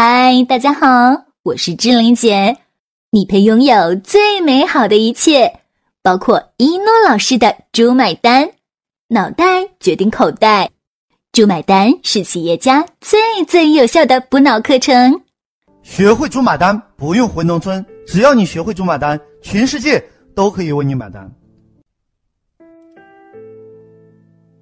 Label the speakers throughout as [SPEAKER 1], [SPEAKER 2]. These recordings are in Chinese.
[SPEAKER 1] 嗨，大家好，我是志玲姐。你配拥有最美好的一切，包括一诺老师的“猪买单”，脑袋决定口袋，“猪买单”是企业家最最有效的补脑课程。
[SPEAKER 2] 学会“猪买单”，不用回农村，只要你学会“猪买单”，全世界都可以为你买单。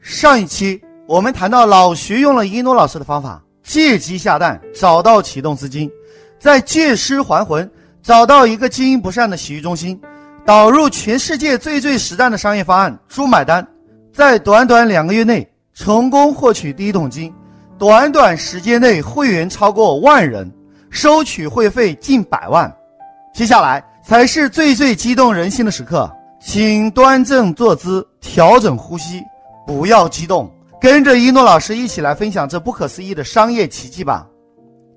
[SPEAKER 2] 上一期我们谈到老徐用了一诺老师的方法。借机下蛋，找到启动资金，再借尸还魂，找到一个经营不善的洗浴中心，导入全世界最最实战的商业方案“猪买单”，在短短两个月内成功获取第一桶金，短短时间内会员超过万人，收取会费近百万。接下来才是最最激动人心的时刻，请端正坐姿，调整呼吸，不要激动。跟着一诺老师一起来分享这不可思议的商业奇迹吧。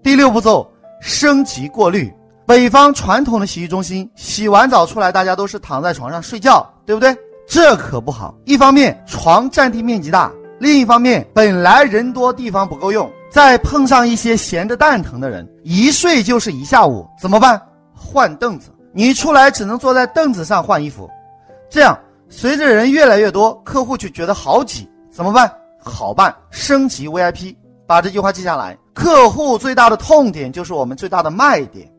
[SPEAKER 2] 第六步骤，升级过滤。北方传统的洗浴中心，洗完澡出来，大家都是躺在床上睡觉，对不对？这可不好。一方面床占地面积大，另一方面本来人多地方不够用，再碰上一些闲得蛋疼的人，一睡就是一下午，怎么办？换凳子。你出来只能坐在凳子上换衣服，这样随着人越来越多，客户就觉得好挤，怎么办？好办，升级 VIP，把这句话记下来。客户最大的痛点就是我们最大的卖点，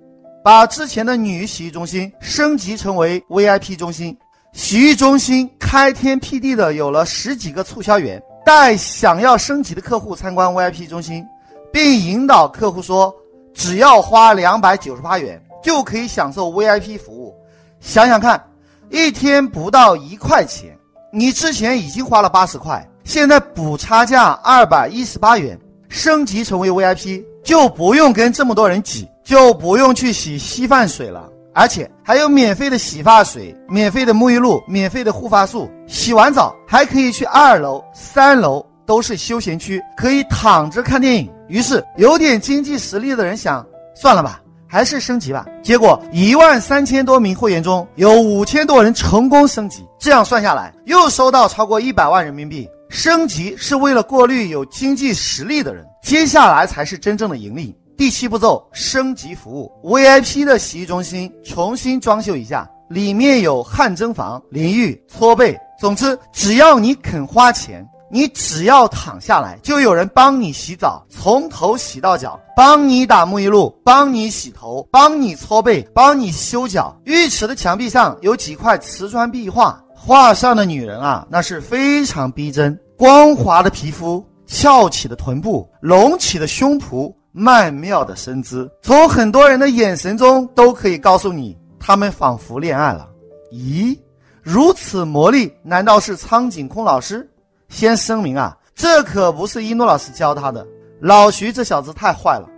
[SPEAKER 2] 把之前的女洗浴中心升级成为 VIP 中心。洗浴中心开天辟地的有了十几个促销员，带想要升级的客户参观 VIP 中心，并引导客户说，只要花两百九十八元就可以享受 VIP 服务。想想看，一天不到一块钱，你之前已经花了八十块。现在补差价二百一十八元，升级成为 VIP，就不用跟这么多人挤，就不用去洗稀饭水了，而且还有免费的洗发水、免费的沐浴露、免费的护发素。洗完澡还可以去二楼、三楼，都是休闲区，可以躺着看电影。于是有点经济实力的人想，算了吧，还是升级吧。结果一万三千多名会员中有五千多人成功升级，这样算下来又收到超过一百万人民币。升级是为了过滤有经济实力的人，接下来才是真正的盈利。第七步骤，升级服务，VIP 的洗浴中心重新装修一下，里面有汗蒸房、淋浴、搓背，总之只要你肯花钱，你只要躺下来，就有人帮你洗澡，从头洗到脚，帮你打沐浴露，帮你洗头，帮你搓背，帮你修脚。浴池的墙壁上有几块瓷砖壁画。画上的女人啊，那是非常逼真，光滑的皮肤，翘起的臀部，隆起的胸脯，曼妙的身姿，从很多人的眼神中都可以告诉你，他们仿佛恋爱了。咦，如此魔力，难道是苍井空老师？先声明啊，这可不是一诺老师教他的，老徐这小子太坏了。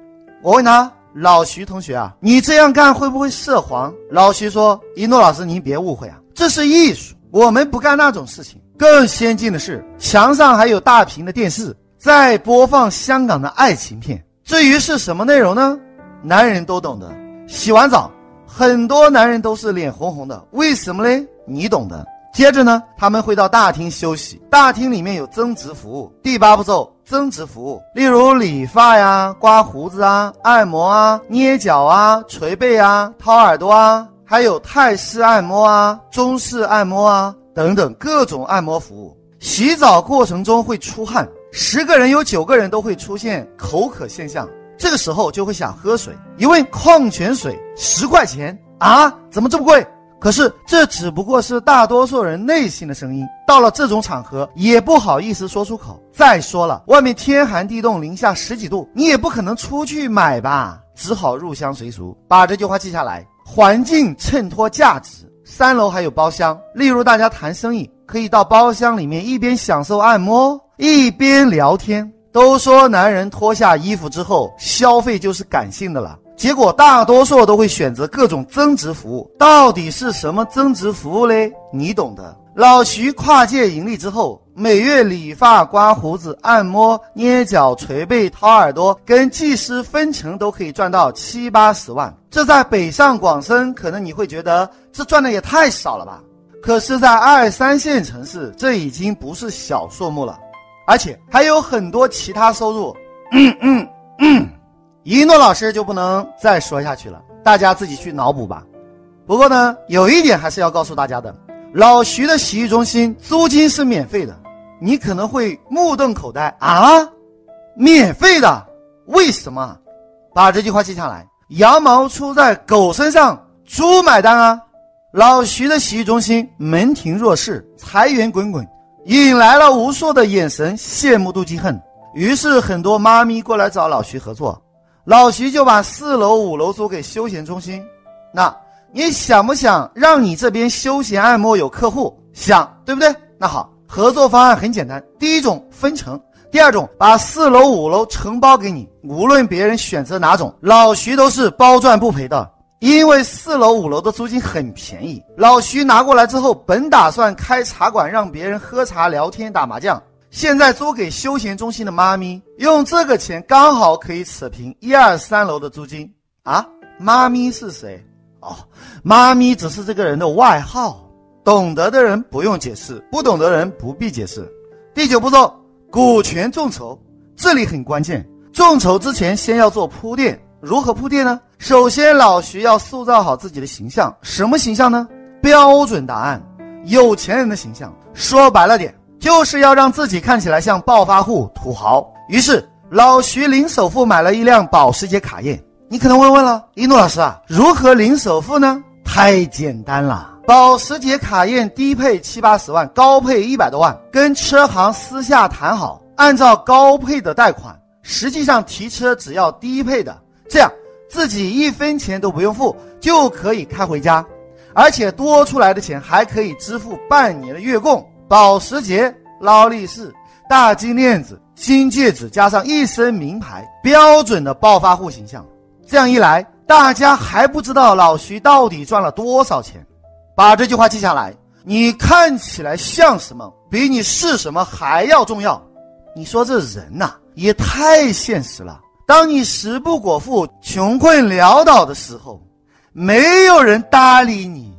[SPEAKER 2] 我问他，老徐同学啊，你这样干会不会涉黄？老徐说，一诺老师您别误会啊，这是艺术。我们不干那种事情。更先进的是，墙上还有大屏的电视，在播放香港的爱情片。至于是什么内容呢？男人都懂的。洗完澡，很多男人都是脸红红的，为什么嘞？你懂的。接着呢，他们会到大厅休息，大厅里面有增值服务。第八步骤，增值服务，例如理发呀、刮胡子啊、按摩啊、捏脚啊、捶背啊、掏耳朵啊。还有泰式按摩啊、中式按摩啊等等各种按摩服务。洗澡过程中会出汗，十个人有九个人都会出现口渴现象，这个时候就会想喝水。一问矿泉水十块钱啊，怎么这么贵？可是这只不过是大多数人内心的声音，到了这种场合也不好意思说出口。再说了，外面天寒地冻，零下十几度，你也不可能出去买吧，只好入乡随俗，把这句话记下来。环境衬托价值。三楼还有包厢，例如大家谈生意，可以到包厢里面一边享受按摩，一边聊天。都说男人脱下衣服之后，消费就是感性的了。结果大多数都会选择各种增值服务。到底是什么增值服务嘞？你懂的。老徐跨界盈利之后。每月理发、刮胡子、按摩、捏脚、捶背、掏耳朵，跟技师分成都可以赚到七八十万。这在北上广深，可能你会觉得这赚的也太少了吧？可是，在二三线城市，这已经不是小数目了，而且还有很多其他收入。嗯嗯，一诺老师就不能再说下去了，大家自己去脑补吧。不过呢，有一点还是要告诉大家的：老徐的洗浴中心租金是免费的。你可能会目瞪口呆啊，免费的？为什么？把这句话记下来：羊毛出在狗身上，猪买单啊！老徐的洗浴中心门庭若市，财源滚滚，引来了无数的眼神羡慕妒忌恨。于是很多妈咪过来找老徐合作，老徐就把四楼五楼租给休闲中心。那你想不想让你这边休闲按摩有客户？想，对不对？那好，合作方案很简单，第一种分成，第二种把四楼五楼承包给你，无论别人选择哪种，老徐都是包赚不赔的。因为四楼五楼的租金很便宜，老徐拿过来之后，本打算开茶馆让别人喝茶、聊天、打麻将，现在租给休闲中心的妈咪，用这个钱刚好可以扯平一二三楼的租金啊！妈咪是谁？哦，妈咪只是这个人的外号，懂得的人不用解释，不懂的人不必解释。第九步骤，股权众筹，这里很关键，众筹之前先要做铺垫。如何铺垫呢？首先，老徐要塑造好自己的形象，什么形象呢？标准答案，有钱人的形象。说白了点，就是要让自己看起来像暴发户、土豪。于是，老徐零首付买了一辆保时捷卡宴。你可能会问了，一诺老师啊，如何零首付呢？太简单了，保时捷卡宴低配七八十万，高配一百多万，跟车行私下谈好，按照高配的贷款，实际上提车只要低配的。这样自己一分钱都不用付就可以开回家，而且多出来的钱还可以支付半年的月供。保时捷、劳力士、大金链子、金戒指，加上一身名牌，标准的暴发户形象。这样一来，大家还不知道老徐到底赚了多少钱。把这句话记下来：你看起来像什么，比你是什么还要重要。你说这人呐，也太现实了。当你食不果腹、穷困潦倒的时候，没有人搭理你；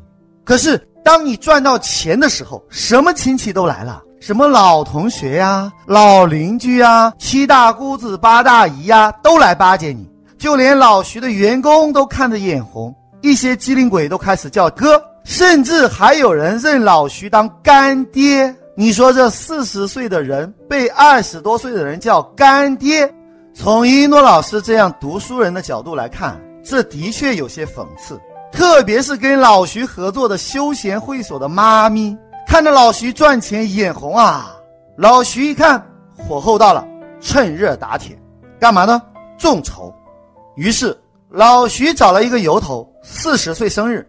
[SPEAKER 2] 可是当你赚到钱的时候，什么亲戚都来了，什么老同学呀、老邻居呀、七大姑子八大姨呀，都来巴结你。就连老徐的员工都看得眼红，一些机灵鬼都开始叫哥，甚至还有人认老徐当干爹。你说这四十岁的人被二十多岁的人叫干爹？从一诺老师这样读书人的角度来看，这的确有些讽刺。特别是跟老徐合作的休闲会所的妈咪，看着老徐赚钱眼红啊。老徐一看火候到了，趁热打铁，干嘛呢？众筹。于是老徐找了一个由头，四十岁生日，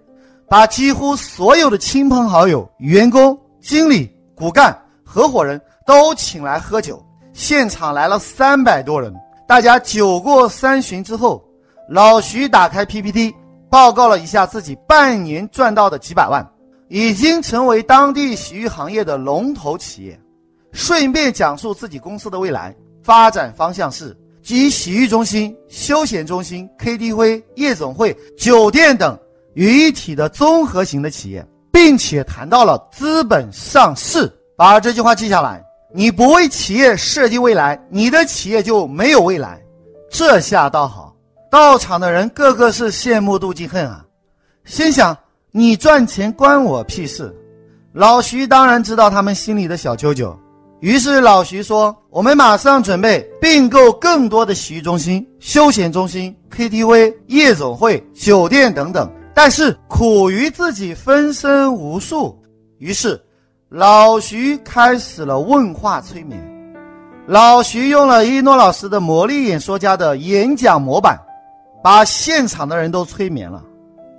[SPEAKER 2] 把几乎所有的亲朋好友、员工、经理、骨干、合伙人都请来喝酒，现场来了三百多人。大家酒过三巡之后，老徐打开 PPT，报告了一下自己半年赚到的几百万，已经成为当地洗浴行业的龙头企业。顺便讲述自己公司的未来发展方向是集洗浴中心、休闲中心、KTV、夜总会、酒店等于一体的综合型的企业，并且谈到了资本上市。把这句话记下来。你不为企业设计未来，你的企业就没有未来。这下倒好，到场的人个个是羡慕妒忌恨啊！心想你赚钱关我屁事。老徐当然知道他们心里的小九九，于是老徐说：“我们马上准备并购更多的洗浴中心、休闲中心、KTV、夜总会、酒店等等。”但是苦于自己分身无术，于是。老徐开始了问话催眠。老徐用了一诺老师的魔力演说家的演讲模板，把现场的人都催眠了。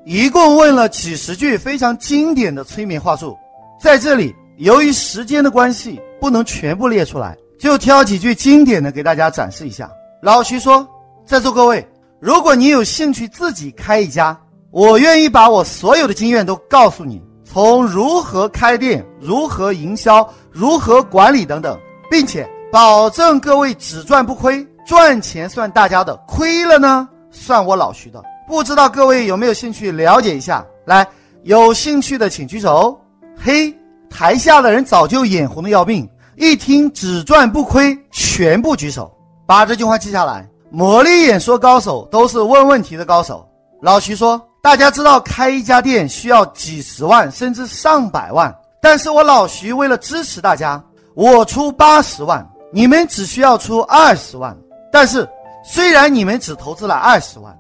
[SPEAKER 2] 一共问了几十句非常经典的催眠话术。在这里，由于时间的关系，不能全部列出来，就挑几句经典的给大家展示一下。老徐说：“在座各位，如果你有兴趣自己开一家，我愿意把我所有的经验都告诉你。”从如何开店、如何营销、如何管理等等，并且保证各位只赚不亏，赚钱算大家的，亏了呢算我老徐的。不知道各位有没有兴趣了解一下？来，有兴趣的请举手。嘿，台下的人早就眼红的要命，一听只赚不亏，全部举手。把这句话记下来。魔力演说高手都是问问题的高手。老徐说：“大家知道开一家店需要几十万甚至上百万，但是我老徐为了支持大家，我出八十万，你们只需要出二十万。但是虽然你们只投资了二十万，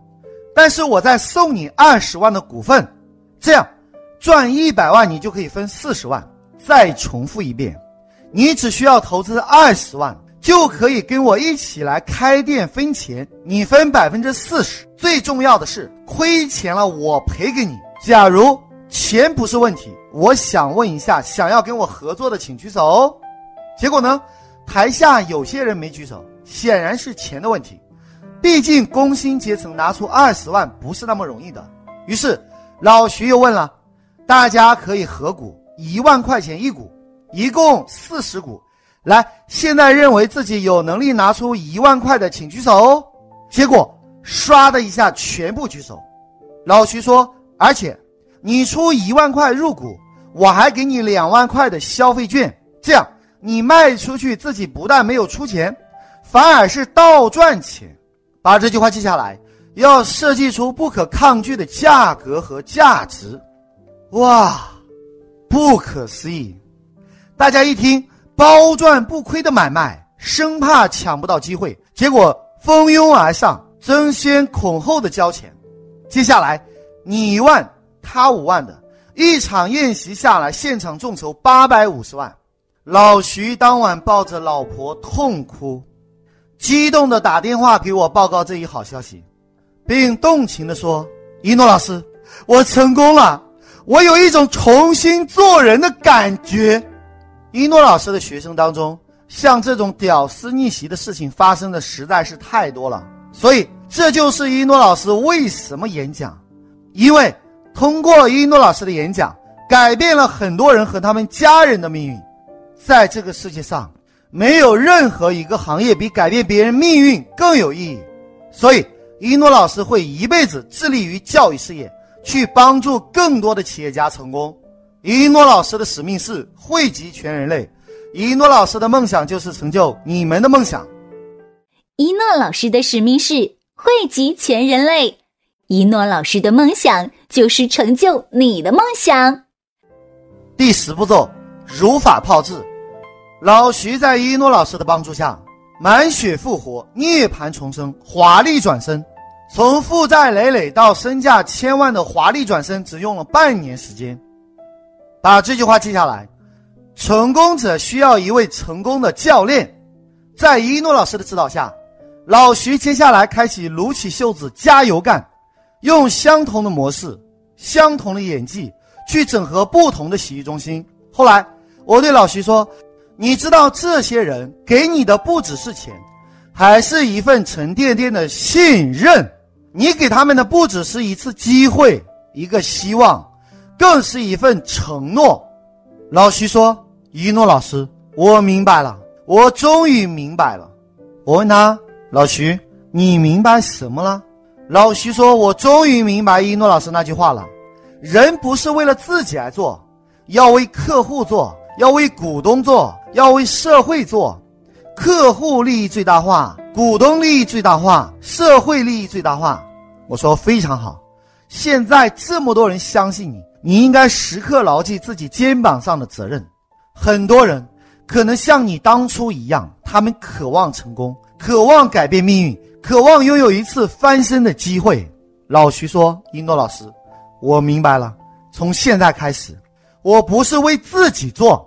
[SPEAKER 2] 但是我再送你二十万的股份，这样赚一百万你就可以分四十万。再重复一遍，你只需要投资二十万。”就可以跟我一起来开店分钱，你分百分之四十。最重要的是，亏钱了我赔给你。假如钱不是问题，我想问一下，想要跟我合作的请举手。结果呢，台下有些人没举手，显然是钱的问题。毕竟工薪阶层拿出二十万不是那么容易的。于是老徐又问了，大家可以合股一万块钱一股，一共四十股。来，现在认为自己有能力拿出一万块的，请举手。结果唰的一下，全部举手。老徐说：“而且你出一万块入股，我还给你两万块的消费券，这样你卖出去自己不但没有出钱，反而是倒赚钱。”把这句话记下来，要设计出不可抗拒的价格和价值。哇，不可思议！大家一听。包赚不亏的买卖，生怕抢不到机会，结果蜂拥而上，争先恐后的交钱。接下来，你一万，他五万的一场宴席下来，现场众筹八百五十万。老徐当晚抱着老婆痛哭，激动的打电话给我报告这一好消息，并动情的说：“一诺老师，我成功了，我有一种重新做人的感觉。”一诺老师的学生当中，像这种屌丝逆袭的事情发生的实在是太多了，所以这就是一诺老师为什么演讲，因为通过一诺老师的演讲，改变了很多人和他们家人的命运。在这个世界上，没有任何一个行业比改变别人命运更有意义，所以一诺老师会一辈子致力于教育事业，去帮助更多的企业家成功。一诺老师的使命是惠及全人类，一诺老师的梦想就是成就你们的梦想。
[SPEAKER 1] 一诺老师的使命是惠及全人类，一诺老师的梦想就是成就你的梦想。
[SPEAKER 2] 第十步骤，如法炮制。老徐在一诺老师的帮助下，满血复活，涅槃重生，华丽转身，从负债累累到身价千万的华丽转身，只用了半年时间。把这句话记下来：成功者需要一位成功的教练。在一诺老师的指导下，老徐接下来开启撸起袖子加油干，用相同的模式、相同的演技去整合不同的洗浴中心。后来，我对老徐说：“你知道这些人给你的不只是钱，还是一份沉甸甸的信任。你给他们的不只是一次机会，一个希望。”更是一份承诺。老徐说：“一诺老师，我明白了，我终于明白了。”我问他：“老徐，你明白什么了？”老徐说：“我终于明白一诺老师那句话了。人不是为了自己而做，要为客户做，要为股东做，要为社会做。客户利益最大化，股东利益最大化，社会利益最大化。”我说：“非常好。现在这么多人相信你。”你应该时刻牢记自己肩膀上的责任。很多人可能像你当初一样，他们渴望成功，渴望改变命运，渴望拥有一次翻身的机会。老徐说：“英诺老师，我明白了。从现在开始，我不是为自己做。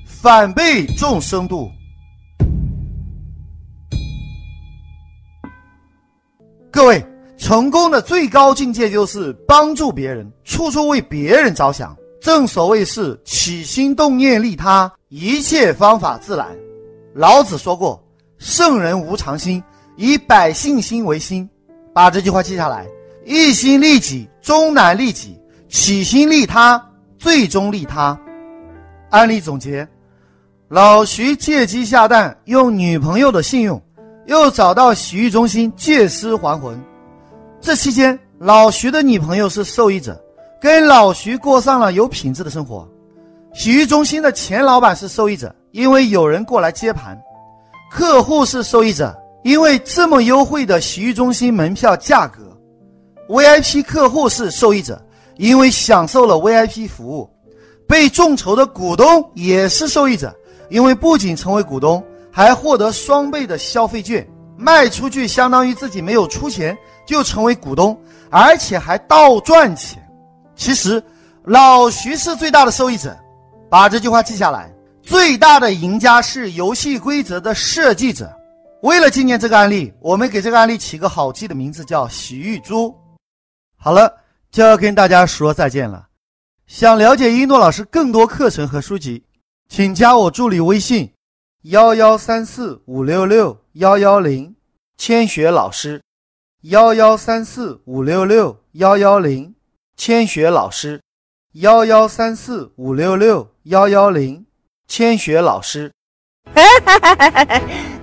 [SPEAKER 2] 反被众生度。”各位，成功的最高境界就是帮助别人，处处为别人着想。正所谓是起心动念利他，一切方法自然。老子说过：“圣人无常心，以百姓心为心。”把这句话记下来：一心利己，终难利己；起心利他，最终利他。案例总结：老徐借鸡下蛋，用女朋友的信用，又找到洗浴中心借尸还魂。这期间，老徐的女朋友是受益者，跟老徐过上了有品质的生活。洗浴中心的前老板是受益者，因为有人过来接盘；客户是受益者，因为这么优惠的洗浴中心门票价格；VIP 客户是受益者，因为享受了 VIP 服务；被众筹的股东也是受益者，因为不仅成为股东，还获得双倍的消费券，卖出去相当于自己没有出钱就成为股东，而且还倒赚钱。其实，老徐是最大的受益者。把这句话记下来，最大的赢家是游戏规则的设计者。为了纪念这个案例，我们给这个案例起个好记的名字，叫“洗浴猪”。好了，就要跟大家说再见了。想了解一诺老师更多课程和书籍，请加我助理微信：幺幺三四五六六幺幺零，千雪老师。幺幺三四五六六幺幺零，千雪老师。幺幺三四五六六幺幺零，千雪老师。